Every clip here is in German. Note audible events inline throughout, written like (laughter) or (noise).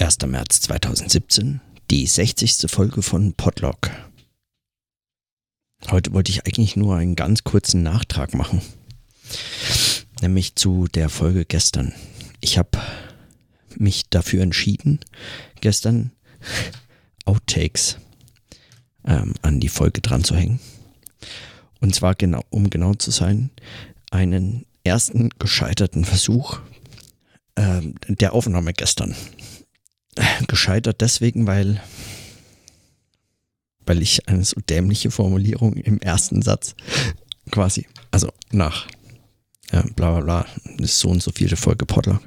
1. März 2017, die 60. Folge von Podlog. Heute wollte ich eigentlich nur einen ganz kurzen Nachtrag machen, nämlich zu der Folge gestern. Ich habe mich dafür entschieden, gestern Outtakes ähm, an die Folge dran zu hängen. Und zwar genau, um genau zu sein, einen ersten gescheiterten Versuch ähm, der Aufnahme gestern gescheitert deswegen, weil, weil ich eine so dämliche Formulierung im ersten Satz quasi, also nach ja, bla bla bla, ist so und so viele Folge Podlog,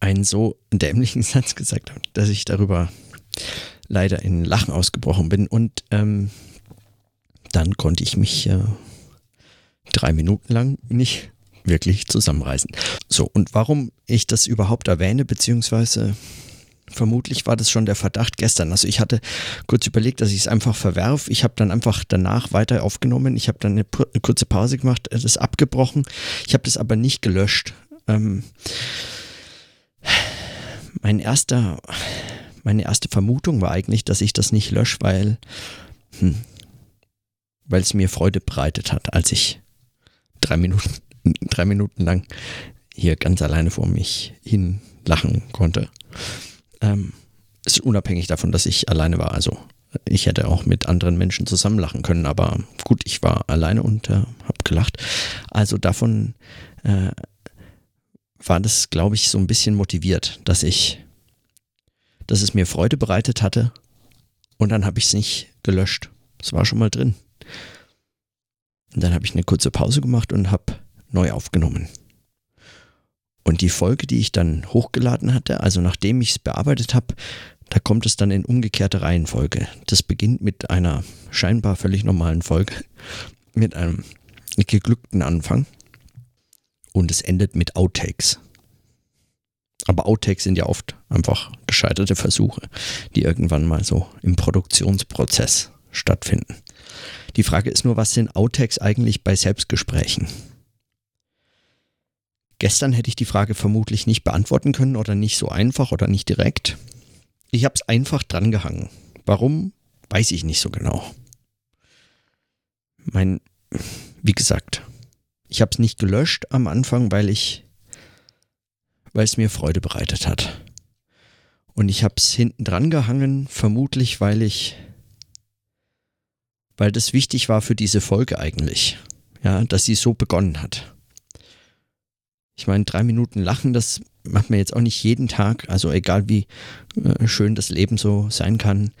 einen so dämlichen (laughs) Satz gesagt habe, dass ich darüber leider in Lachen ausgebrochen bin. Und ähm, dann konnte ich mich äh, drei Minuten lang nicht wirklich zusammenreißen. So, und warum ich das überhaupt erwähne, beziehungsweise vermutlich war das schon der Verdacht gestern. Also ich hatte kurz überlegt, dass ich es einfach verwerf. Ich habe dann einfach danach weiter aufgenommen. Ich habe dann eine, eine, kurze Pause gemacht, das abgebrochen. Ich habe das aber nicht gelöscht. Ähm, mein erster, meine erste Vermutung war eigentlich, dass ich das nicht lösche, weil, hm, weil es mir Freude bereitet hat, als ich drei Minuten drei Minuten lang hier ganz alleine vor mich hin lachen konnte. Ähm, ist unabhängig davon, dass ich alleine war. Also ich hätte auch mit anderen Menschen zusammen lachen können, aber gut, ich war alleine und äh, habe gelacht. Also davon äh, war das, glaube ich, so ein bisschen motiviert, dass ich, dass es mir Freude bereitet hatte und dann habe ich es nicht gelöscht. Es war schon mal drin. Und dann habe ich eine kurze Pause gemacht und habe neu aufgenommen. Und die Folge, die ich dann hochgeladen hatte, also nachdem ich es bearbeitet habe, da kommt es dann in umgekehrte Reihenfolge. Das beginnt mit einer scheinbar völlig normalen Folge, mit einem geglückten Anfang und es endet mit Outtakes. Aber Outtakes sind ja oft einfach gescheiterte Versuche, die irgendwann mal so im Produktionsprozess stattfinden. Die Frage ist nur, was sind Outtakes eigentlich bei Selbstgesprächen? Gestern hätte ich die Frage vermutlich nicht beantworten können oder nicht so einfach oder nicht direkt. Ich habe es einfach drangehangen. Warum, weiß ich nicht so genau. Mein, wie gesagt, ich habe es nicht gelöscht am Anfang, weil ich, weil es mir Freude bereitet hat. Und ich habe es hinten dran gehangen, vermutlich, weil ich, weil das wichtig war für diese Folge eigentlich. Ja, dass sie so begonnen hat. Ich meine, drei Minuten Lachen, das macht man jetzt auch nicht jeden Tag. Also egal wie äh, schön das Leben so sein kann,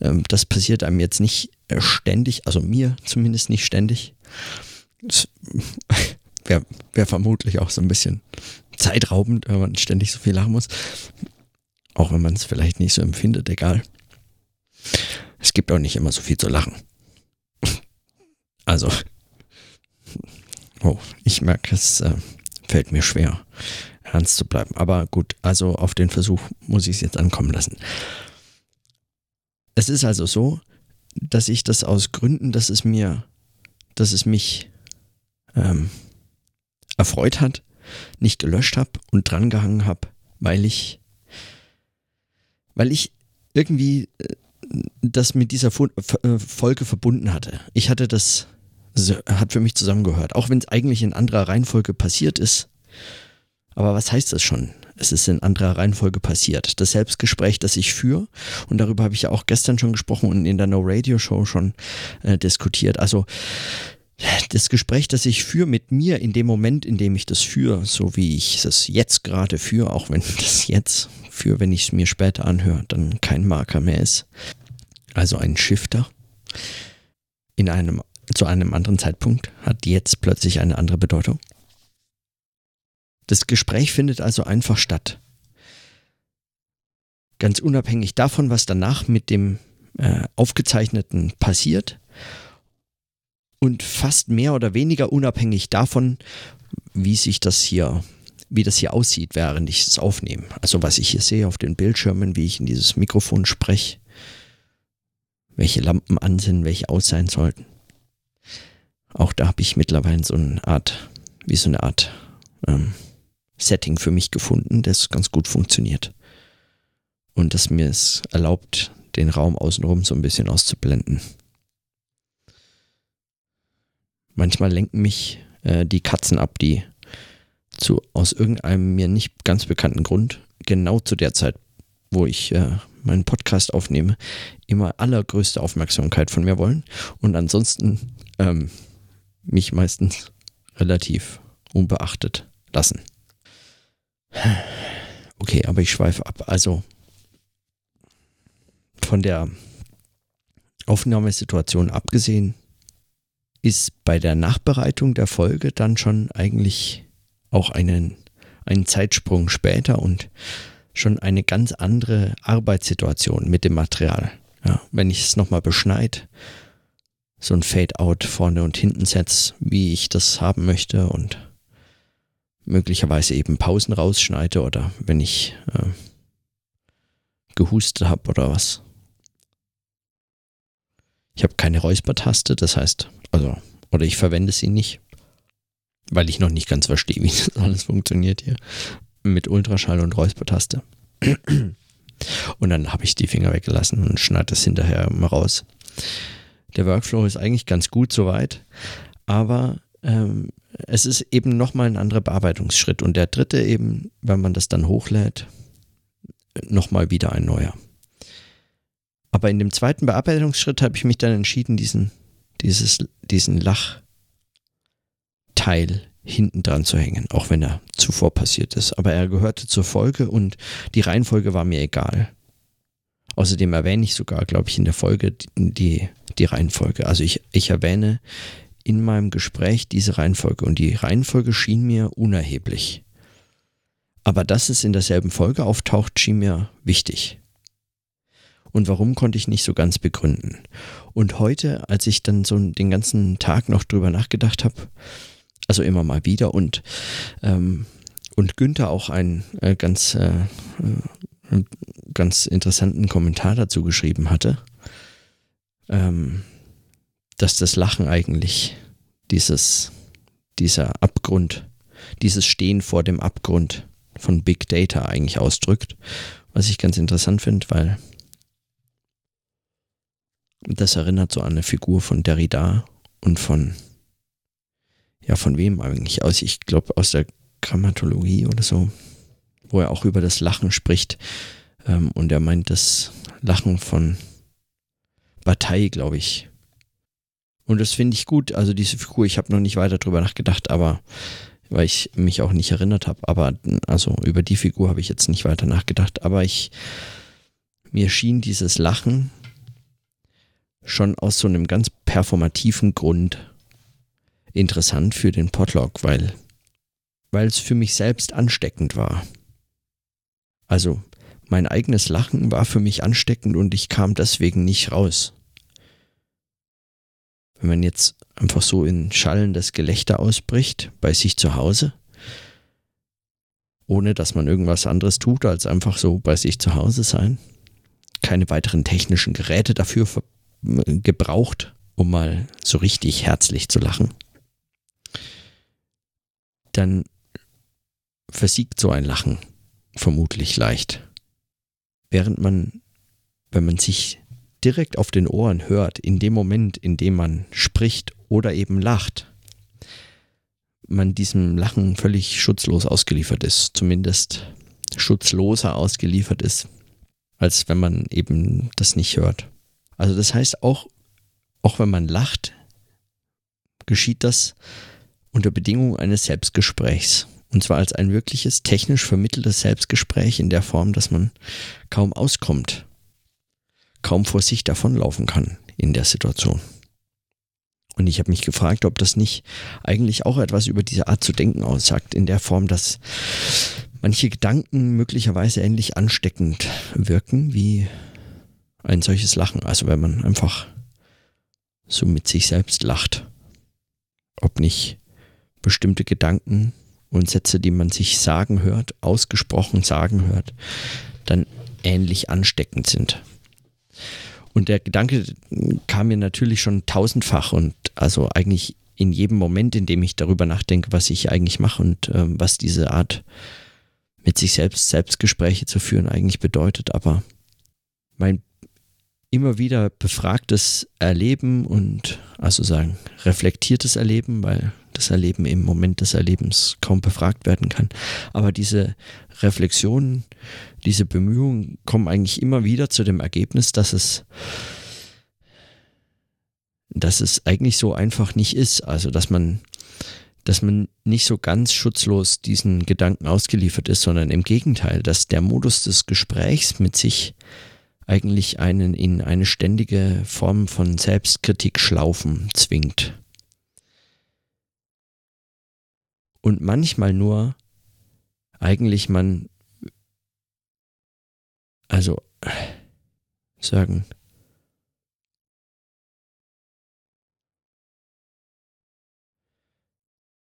ähm, das passiert einem jetzt nicht äh, ständig, also mir zumindest nicht ständig. (laughs) Wäre wär vermutlich auch so ein bisschen zeitraubend, wenn man ständig so viel lachen muss. Auch wenn man es vielleicht nicht so empfindet, egal. Es gibt auch nicht immer so viel zu lachen. (laughs) Also, (laughs) oh, ich merke es. Äh, fällt mir schwer, ernst zu bleiben. Aber gut, also auf den Versuch muss ich es jetzt ankommen lassen. Es ist also so, dass ich das aus Gründen, dass es mir, dass es mich ähm, erfreut hat, nicht gelöscht habe und drangehangen habe, weil ich, weil ich irgendwie äh, das mit dieser äh, Folge verbunden hatte. Ich hatte das hat für mich zusammengehört. Auch wenn es eigentlich in anderer Reihenfolge passiert ist. Aber was heißt das schon? Es ist in anderer Reihenfolge passiert. Das Selbstgespräch, das ich führe, und darüber habe ich ja auch gestern schon gesprochen und in der No Radio Show schon äh, diskutiert. Also das Gespräch, das ich führe mit mir in dem Moment, in dem ich das führe, so wie ich es jetzt gerade führe, auch wenn das jetzt führe, wenn ich es mir später anhöre, dann kein Marker mehr ist. Also ein Shifter in einem zu einem anderen Zeitpunkt hat jetzt plötzlich eine andere Bedeutung. Das Gespräch findet also einfach statt. Ganz unabhängig davon, was danach mit dem äh, Aufgezeichneten passiert und fast mehr oder weniger unabhängig davon, wie sich das hier, wie das hier aussieht, während ich es aufnehme. Also was ich hier sehe auf den Bildschirmen, wie ich in dieses Mikrofon spreche, welche Lampen an sind, welche aus sein sollten. Auch da habe ich mittlerweile so eine Art, wie so eine Art ähm, Setting für mich gefunden, das ganz gut funktioniert. und das mir es erlaubt, den Raum außenrum so ein bisschen auszublenden. Manchmal lenken mich äh, die Katzen ab, die zu, aus irgendeinem mir nicht ganz bekannten Grund genau zu der Zeit, wo ich äh, meinen Podcast aufnehme, immer allergrößte Aufmerksamkeit von mir wollen und ansonsten ähm, mich meistens relativ unbeachtet lassen. Okay, aber ich schweife ab. Also von der Aufnahmesituation abgesehen, ist bei der Nachbereitung der Folge dann schon eigentlich auch einen, einen Zeitsprung später und schon eine ganz andere Arbeitssituation mit dem Material. Ja, wenn ich es nochmal beschneide, so ein Fade-out vorne und hinten setze, wie ich das haben möchte und möglicherweise eben Pausen rausschneide oder wenn ich äh, gehustet habe oder was. Ich habe keine Räuspertaste, das heißt, also, oder ich verwende sie nicht, weil ich noch nicht ganz verstehe, wie (laughs) das alles funktioniert hier mit Ultraschall und Räuspertaste. Und dann habe ich die Finger weggelassen und schneide das hinterher mal raus. Der Workflow ist eigentlich ganz gut soweit, aber ähm, es ist eben nochmal ein anderer Bearbeitungsschritt. Und der dritte eben, wenn man das dann hochlädt, nochmal wieder ein neuer. Aber in dem zweiten Bearbeitungsschritt habe ich mich dann entschieden, diesen, dieses, diesen Lachteil hinten dran zu hängen, auch wenn er zuvor passiert ist. Aber er gehörte zur Folge und die Reihenfolge war mir egal. Außerdem erwähne ich sogar, glaube ich, in der Folge die, die Reihenfolge. Also ich, ich erwähne in meinem Gespräch diese Reihenfolge und die Reihenfolge schien mir unerheblich. Aber dass es in derselben Folge auftaucht, schien mir wichtig. Und warum konnte ich nicht so ganz begründen. Und heute, als ich dann so den ganzen Tag noch drüber nachgedacht habe, also immer mal wieder und, ähm, und Günther auch einen äh, ganz, äh, äh, ganz interessanten Kommentar dazu geschrieben hatte, ähm, dass das Lachen eigentlich dieses, dieser Abgrund, dieses Stehen vor dem Abgrund von Big Data eigentlich ausdrückt, was ich ganz interessant finde, weil das erinnert so an eine Figur von Derrida und von ja, von wem eigentlich aus? Ich glaube aus der Grammatologie oder so, wo er auch über das Lachen spricht. Ähm, und er meint das Lachen von Bataille, glaube ich. Und das finde ich gut. Also diese Figur, ich habe noch nicht weiter drüber nachgedacht, aber weil ich mich auch nicht erinnert habe. Aber also über die Figur habe ich jetzt nicht weiter nachgedacht. Aber ich mir schien dieses Lachen schon aus so einem ganz performativen Grund interessant für den Podlog, weil, weil es für mich selbst ansteckend war. Also mein eigenes Lachen war für mich ansteckend und ich kam deswegen nicht raus. Wenn man jetzt einfach so in schallendes Gelächter ausbricht bei sich zu Hause, ohne dass man irgendwas anderes tut, als einfach so bei sich zu Hause sein, keine weiteren technischen Geräte dafür gebraucht, um mal so richtig herzlich zu lachen dann versiegt so ein Lachen vermutlich leicht. Während man, wenn man sich direkt auf den Ohren hört, in dem Moment, in dem man spricht oder eben lacht, man diesem Lachen völlig schutzlos ausgeliefert ist, zumindest schutzloser ausgeliefert ist, als wenn man eben das nicht hört. Also das heißt, auch, auch wenn man lacht, geschieht das unter Bedingung eines Selbstgesprächs. Und zwar als ein wirkliches technisch vermitteltes Selbstgespräch in der Form, dass man kaum auskommt, kaum vor sich davonlaufen kann in der Situation. Und ich habe mich gefragt, ob das nicht eigentlich auch etwas über diese Art zu denken aussagt, in der Form, dass manche Gedanken möglicherweise ähnlich ansteckend wirken wie ein solches Lachen. Also wenn man einfach so mit sich selbst lacht. Ob nicht bestimmte Gedanken und Sätze, die man sich sagen hört, ausgesprochen sagen hört, dann ähnlich ansteckend sind. Und der Gedanke kam mir natürlich schon tausendfach und also eigentlich in jedem Moment, in dem ich darüber nachdenke, was ich eigentlich mache und äh, was diese Art mit sich selbst Selbstgespräche zu führen eigentlich bedeutet, aber mein immer wieder befragtes Erleben und also sagen reflektiertes Erleben, weil das Erleben im Moment des Erlebens kaum befragt werden kann. Aber diese Reflexionen, diese Bemühungen kommen eigentlich immer wieder zu dem Ergebnis, dass es dass es eigentlich so einfach nicht ist. Also dass man dass man nicht so ganz schutzlos diesen Gedanken ausgeliefert ist, sondern im Gegenteil, dass der Modus des Gesprächs mit sich eigentlich einen in eine ständige Form von Selbstkritik schlaufen zwingt. Und manchmal nur eigentlich man, also sagen,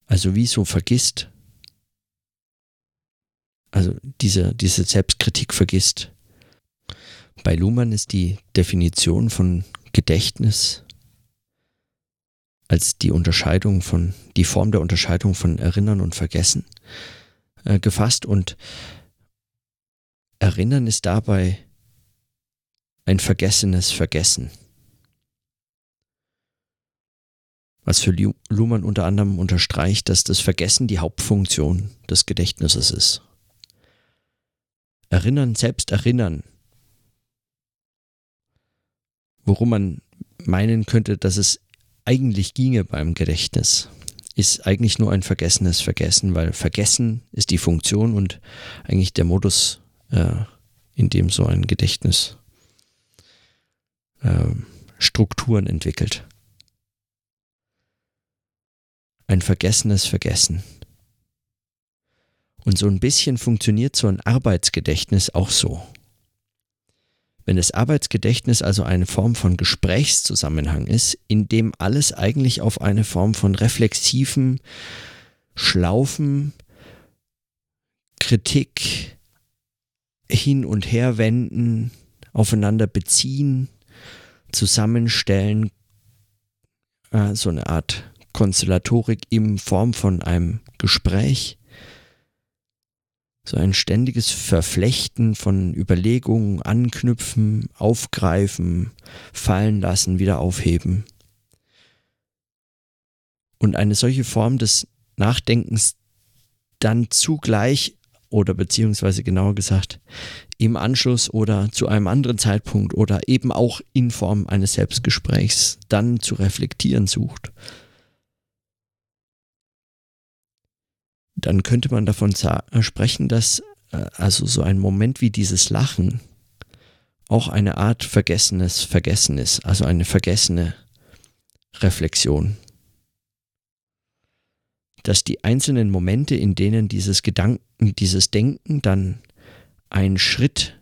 also wie so vergisst, also diese, diese Selbstkritik vergisst. Bei Luhmann ist die Definition von Gedächtnis als die Unterscheidung von, die Form der Unterscheidung von Erinnern und Vergessen äh, gefasst und Erinnern ist dabei ein vergessenes Vergessen. Was für Luhmann unter anderem unterstreicht, dass das Vergessen die Hauptfunktion des Gedächtnisses ist. Erinnern, selbst erinnern worum man meinen könnte, dass es eigentlich ginge beim Gedächtnis, ist eigentlich nur ein vergessenes Vergessen, weil Vergessen ist die Funktion und eigentlich der Modus, äh, in dem so ein Gedächtnis äh, Strukturen entwickelt. Ein vergessenes Vergessen. Und so ein bisschen funktioniert so ein Arbeitsgedächtnis auch so. Wenn das Arbeitsgedächtnis also eine Form von Gesprächszusammenhang ist, in dem alles eigentlich auf eine Form von reflexiven Schlaufen, Kritik, hin und her wenden, aufeinander beziehen, zusammenstellen, äh, so eine Art Konstellatorik in Form von einem Gespräch so ein ständiges Verflechten von Überlegungen, anknüpfen, aufgreifen, fallen lassen, wieder aufheben. Und eine solche Form des Nachdenkens dann zugleich oder beziehungsweise genauer gesagt im Anschluss oder zu einem anderen Zeitpunkt oder eben auch in Form eines Selbstgesprächs dann zu reflektieren sucht. Dann könnte man davon äh, sprechen, dass äh, also so ein Moment wie dieses Lachen auch eine Art vergessenes Vergessen ist, also eine vergessene Reflexion. Dass die einzelnen Momente, in denen dieses Gedanken, dieses Denken dann einen Schritt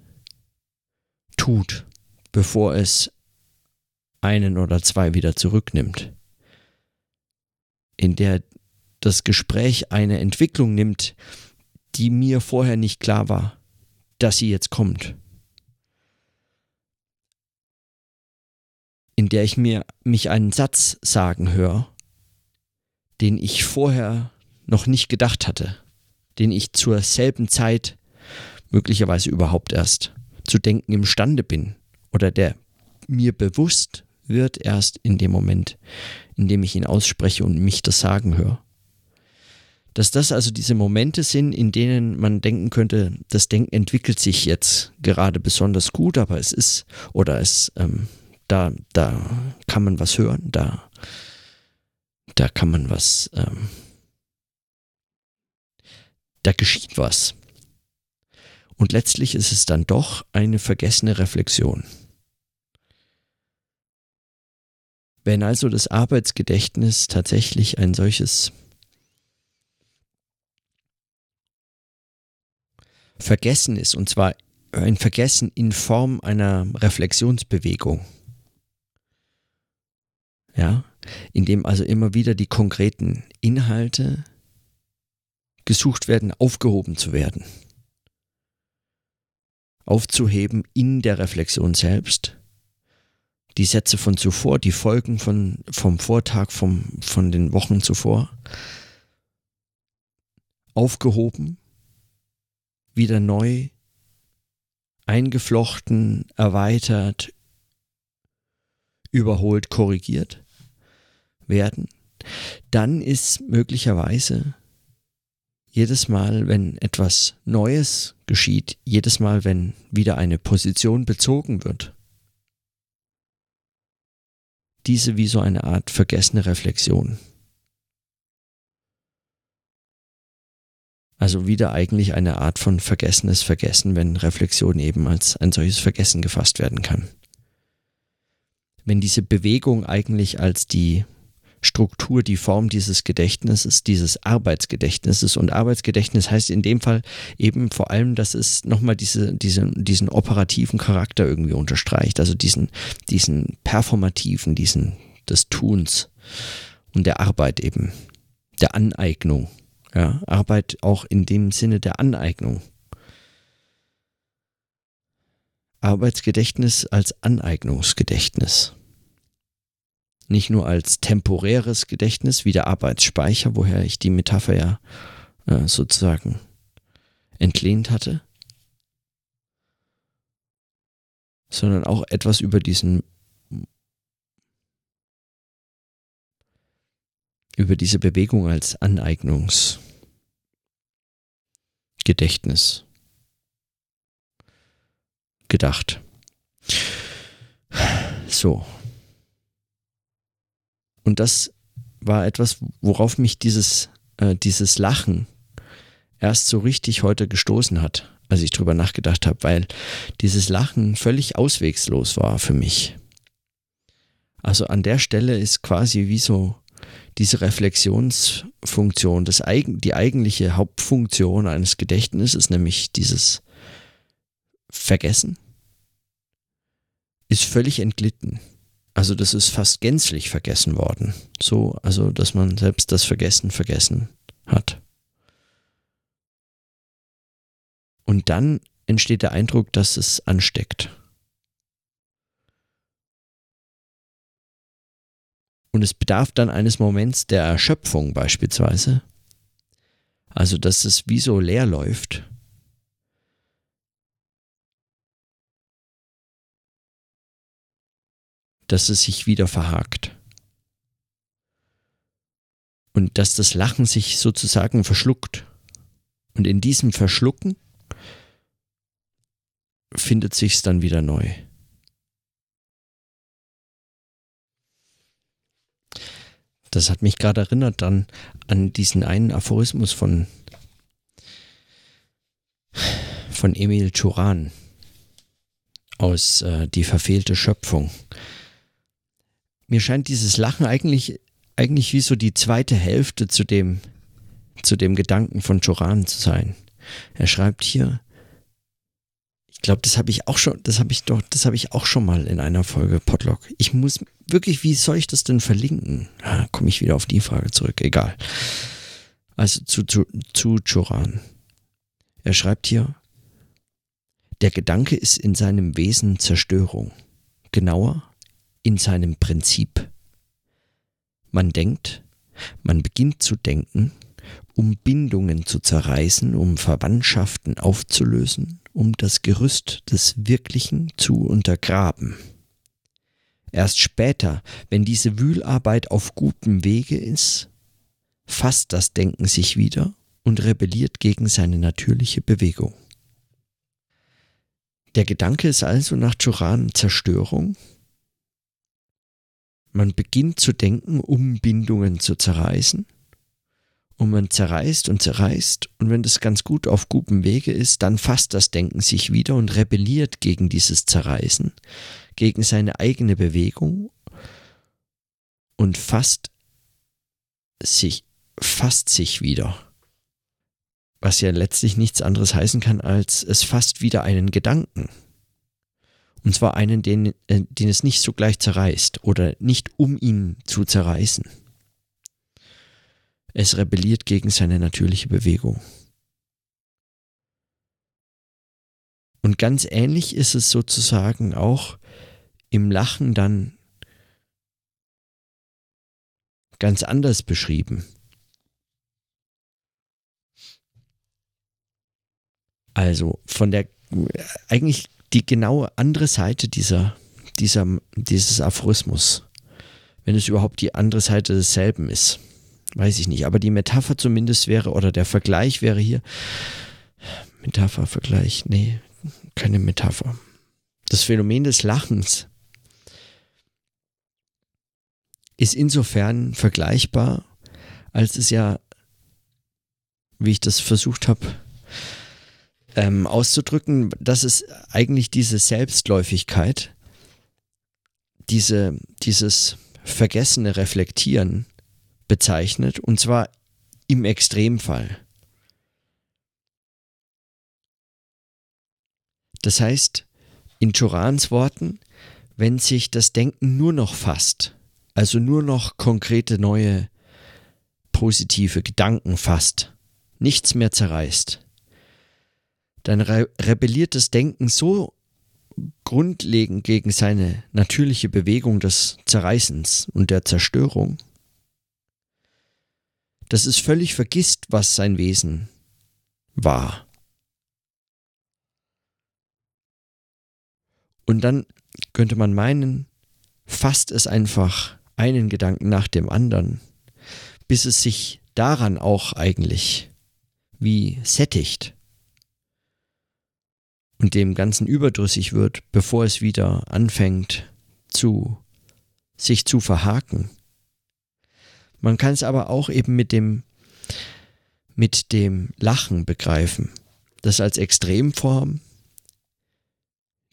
tut, bevor es einen oder zwei wieder zurücknimmt, in der das Gespräch eine Entwicklung nimmt, die mir vorher nicht klar war, dass sie jetzt kommt. In der ich mir mich einen Satz sagen höre, den ich vorher noch nicht gedacht hatte, den ich zur selben Zeit möglicherweise überhaupt erst zu denken imstande bin oder der mir bewusst wird erst in dem Moment, in dem ich ihn ausspreche und mich das sagen höre dass das also diese Momente sind, in denen man denken könnte, das Denken entwickelt sich jetzt gerade besonders gut, aber es ist, oder es, ähm, da, da kann man was hören, da, da kann man was, ähm, da geschieht was. Und letztlich ist es dann doch eine vergessene Reflexion. Wenn also das Arbeitsgedächtnis tatsächlich ein solches Vergessen ist, und zwar ein Vergessen in Form einer Reflexionsbewegung. Ja, in dem also immer wieder die konkreten Inhalte gesucht werden, aufgehoben zu werden. Aufzuheben in der Reflexion selbst. Die Sätze von zuvor, die Folgen von, vom Vortag, vom, von den Wochen zuvor. Aufgehoben wieder neu eingeflochten, erweitert, überholt, korrigiert werden, dann ist möglicherweise jedes Mal, wenn etwas Neues geschieht, jedes Mal, wenn wieder eine Position bezogen wird, diese wie so eine Art vergessene Reflexion. Also wieder eigentlich eine Art von vergessenes Vergessen, wenn Reflexion eben als ein solches Vergessen gefasst werden kann. Wenn diese Bewegung eigentlich als die Struktur, die Form dieses Gedächtnisses, dieses Arbeitsgedächtnisses. Und Arbeitsgedächtnis heißt in dem Fall eben vor allem, dass es nochmal diese, diese, diesen operativen Charakter irgendwie unterstreicht, also diesen, diesen performativen, diesen des Tuns und der Arbeit eben, der Aneignung. Ja, Arbeit auch in dem Sinne der Aneignung. Arbeitsgedächtnis als Aneignungsgedächtnis nicht nur als temporäres Gedächtnis wie der Arbeitsspeicher, woher ich die Metapher ja äh, sozusagen entlehnt hatte, sondern auch etwas über diesen über diese Bewegung als Aneignungsgedächtnis gedacht. So, und das war etwas, worauf mich dieses, äh, dieses Lachen erst so richtig heute gestoßen hat, als ich drüber nachgedacht habe, weil dieses Lachen völlig auswegslos war für mich. Also an der Stelle ist quasi wie so diese Reflexionsfunktion, das, die eigentliche Hauptfunktion eines Gedächtnisses, nämlich dieses Vergessen, ist völlig entglitten. Also das ist fast gänzlich vergessen worden. So, also dass man selbst das Vergessen vergessen hat. Und dann entsteht der Eindruck, dass es ansteckt. Und es bedarf dann eines Moments der Erschöpfung beispielsweise. Also dass es wie so leer läuft dass es sich wieder verhakt. Und dass das Lachen sich sozusagen verschluckt. Und in diesem Verschlucken findet sich's dann wieder neu. Das hat mich gerade erinnert dann an diesen einen Aphorismus von, von Emil Turan aus äh, Die verfehlte Schöpfung mir scheint dieses Lachen eigentlich, eigentlich wie so die zweite Hälfte zu dem, zu dem Gedanken von Joran zu sein. Er schreibt hier, glaube, das habe ich auch schon, das habe ich doch, das habe ich auch schon mal in einer Folge Podlog. Ich muss wirklich, wie soll ich das denn verlinken? Ah, Komme ich wieder auf die Frage zurück, egal. Also zu, zu, zu Joran. Er schreibt hier, der Gedanke ist in seinem Wesen Zerstörung. Genauer, in seinem Prinzip. Man denkt, man beginnt zu denken, um Bindungen zu zerreißen, um Verwandtschaften aufzulösen, um das Gerüst des Wirklichen zu untergraben. Erst später, wenn diese Wühlarbeit auf gutem Wege ist, fasst das Denken sich wieder und rebelliert gegen seine natürliche Bewegung. Der Gedanke ist also nach Joran Zerstörung, man beginnt zu denken, um Bindungen zu zerreißen. Und man zerreißt und zerreißt. Und wenn das ganz gut auf gutem Wege ist, dann fasst das Denken sich wieder und rebelliert gegen dieses Zerreißen, gegen seine eigene Bewegung und fasst sich, fasst sich wieder. Was ja letztlich nichts anderes heißen kann, als es fasst wieder einen Gedanken. Und zwar einen, den, äh, den es nicht sogleich zerreißt oder nicht um ihn zu zerreißen. Es rebelliert gegen seine natürliche Bewegung. Und ganz ähnlich ist es sozusagen auch im Lachen dann ganz anders beschrieben. Also von der eigentlich die genaue andere Seite dieser, dieser, dieses Aphorismus. Wenn es überhaupt die andere Seite desselben ist. Weiß ich nicht. Aber die Metapher zumindest wäre, oder der Vergleich wäre hier. Metapher, Vergleich, nee, keine Metapher. Das Phänomen des Lachens ist insofern vergleichbar, als es ja, wie ich das versucht habe ähm, auszudrücken, dass es eigentlich diese Selbstläufigkeit, diese, dieses vergessene Reflektieren bezeichnet, und zwar im Extremfall. Das heißt, in Jorans Worten, wenn sich das Denken nur noch fasst, also nur noch konkrete neue positive Gedanken fasst, nichts mehr zerreißt, dann re rebelliert das Denken so grundlegend gegen seine natürliche Bewegung des Zerreißens und der Zerstörung, dass es völlig vergisst, was sein Wesen war. Und dann könnte man meinen, fasst es einfach einen Gedanken nach dem anderen, bis es sich daran auch eigentlich wie sättigt und dem Ganzen überdrüssig wird, bevor es wieder anfängt zu sich zu verhaken. Man kann es aber auch eben mit dem mit dem Lachen begreifen, das als Extremform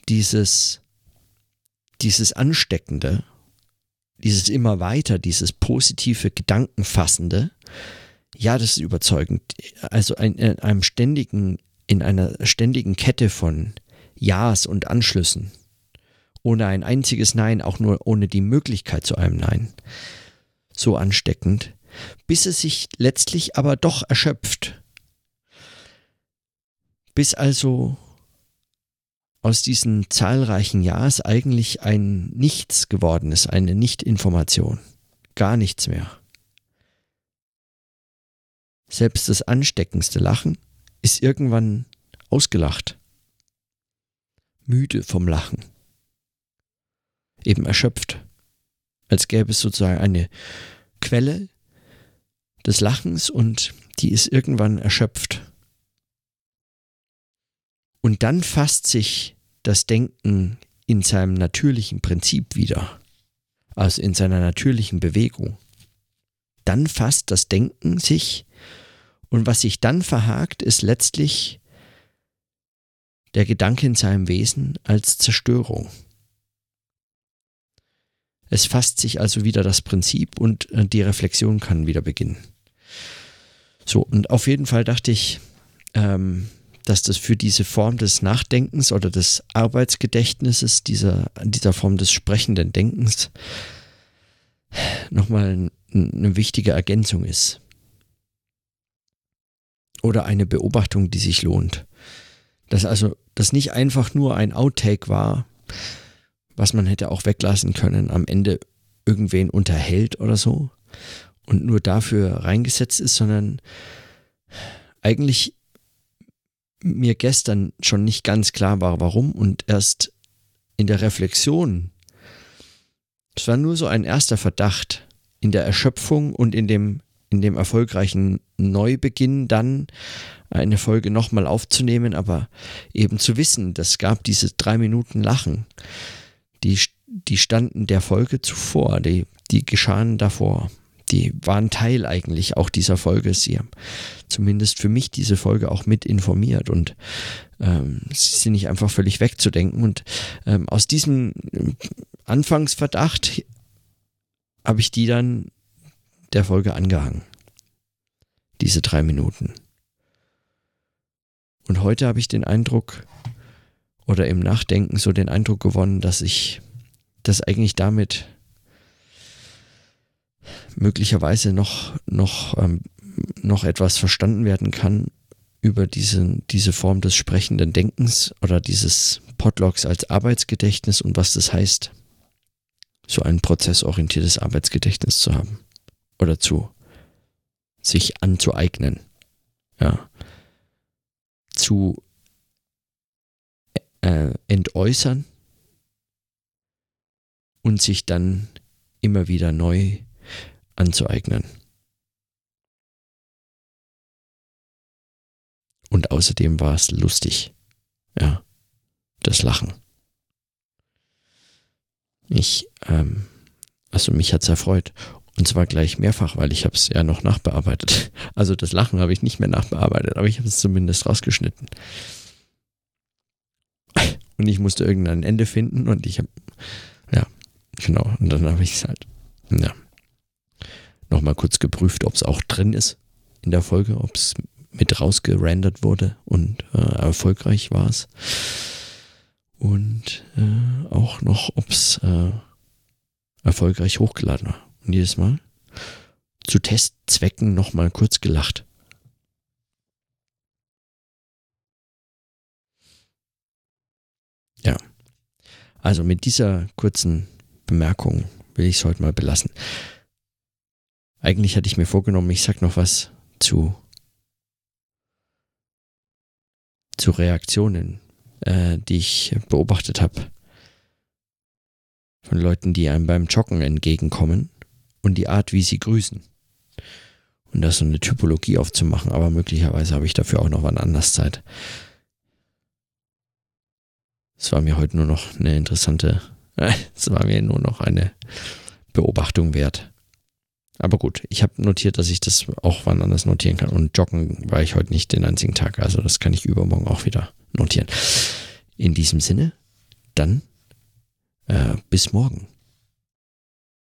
dieses dieses Ansteckende dieses immer weiter, dieses positive Gedankenfassende, ja, das ist überzeugend. Also in einem ständigen, in einer ständigen Kette von Ja's und Anschlüssen. Ohne ein einziges Nein, auch nur ohne die Möglichkeit zu einem Nein. So ansteckend, bis es sich letztlich aber doch erschöpft. Bis also aus diesen zahlreichen Ja's eigentlich ein Nichts geworden ist, eine Nichtinformation. Gar nichts mehr. Selbst das ansteckendste Lachen ist irgendwann ausgelacht. Müde vom Lachen. Eben erschöpft. Als gäbe es sozusagen eine Quelle des Lachens und die ist irgendwann erschöpft. Und dann fasst sich das Denken in seinem natürlichen Prinzip wieder, also in seiner natürlichen Bewegung. Dann fasst das Denken sich und was sich dann verhakt, ist letztlich der Gedanke in seinem Wesen als Zerstörung. Es fasst sich also wieder das Prinzip und äh, die Reflexion kann wieder beginnen. So, und auf jeden Fall dachte ich, ähm, dass das für diese Form des Nachdenkens oder des Arbeitsgedächtnisses, dieser, dieser Form des sprechenden Denkens, nochmal eine wichtige Ergänzung ist. Oder eine Beobachtung, die sich lohnt. Dass also das nicht einfach nur ein Outtake war, was man hätte auch weglassen können, am Ende irgendwen unterhält oder so und nur dafür reingesetzt ist, sondern eigentlich mir gestern schon nicht ganz klar war, warum und erst in der Reflexion, es war nur so ein erster Verdacht, in der Erschöpfung und in dem, in dem erfolgreichen Neubeginn dann eine Folge nochmal aufzunehmen, aber eben zu wissen, das gab diese drei Minuten Lachen, die, standen der Folge zuvor, die, die geschahen davor die waren Teil eigentlich auch dieser Folge. Sie haben zumindest für mich diese Folge auch mit informiert und ähm, sie sind nicht einfach völlig wegzudenken. Und ähm, aus diesem Anfangsverdacht habe ich die dann der Folge angehangen. Diese drei Minuten. Und heute habe ich den Eindruck, oder im Nachdenken so den Eindruck gewonnen, dass ich das eigentlich damit möglicherweise noch, noch, ähm, noch etwas verstanden werden kann über diese, diese Form des sprechenden Denkens oder dieses Podlogs als Arbeitsgedächtnis und was das heißt, so ein prozessorientiertes Arbeitsgedächtnis zu haben oder zu sich anzueignen. Ja. Zu äh, entäußern und sich dann immer wieder neu anzueignen. Und außerdem war es lustig. Ja, das Lachen. Ich, ähm, also mich hat's erfreut. Und zwar gleich mehrfach, weil ich habe es ja noch nachbearbeitet. (laughs) Also das Lachen habe ich nicht mehr nachbearbeitet, aber ich habe es zumindest rausgeschnitten. Und ich musste irgendein Ende finden und ich habe, genau. Und dann habe ich es halt, ja, nochmal kurz geprüft, ob es auch drin ist in der Folge, ob es mit rausgerendert wurde und äh, erfolgreich war es. Und äh, auch noch, ob es äh, erfolgreich hochgeladen war. Und jedes Mal zu Testzwecken nochmal kurz gelacht. Ja. Also mit dieser kurzen Bemerkung will ich es heute mal belassen. Eigentlich hatte ich mir vorgenommen, ich sag noch was zu, zu Reaktionen, äh, die ich beobachtet habe. Von Leuten, die einem beim Joggen entgegenkommen und die Art, wie sie grüßen. Und da so eine Typologie aufzumachen, aber möglicherweise habe ich dafür auch noch wann anders Zeit. Es war mir heute nur noch eine interessante, es war mir nur noch eine Beobachtung wert. Aber gut, ich habe notiert, dass ich das auch wann anders notieren kann. Und joggen war ich heute nicht den einzigen Tag, also das kann ich übermorgen auch wieder notieren. In diesem Sinne, dann äh, bis morgen.